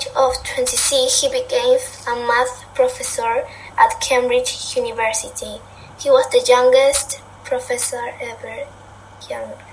age of twenty-six he became a math professor at Cambridge University. He was the youngest professor ever. Young.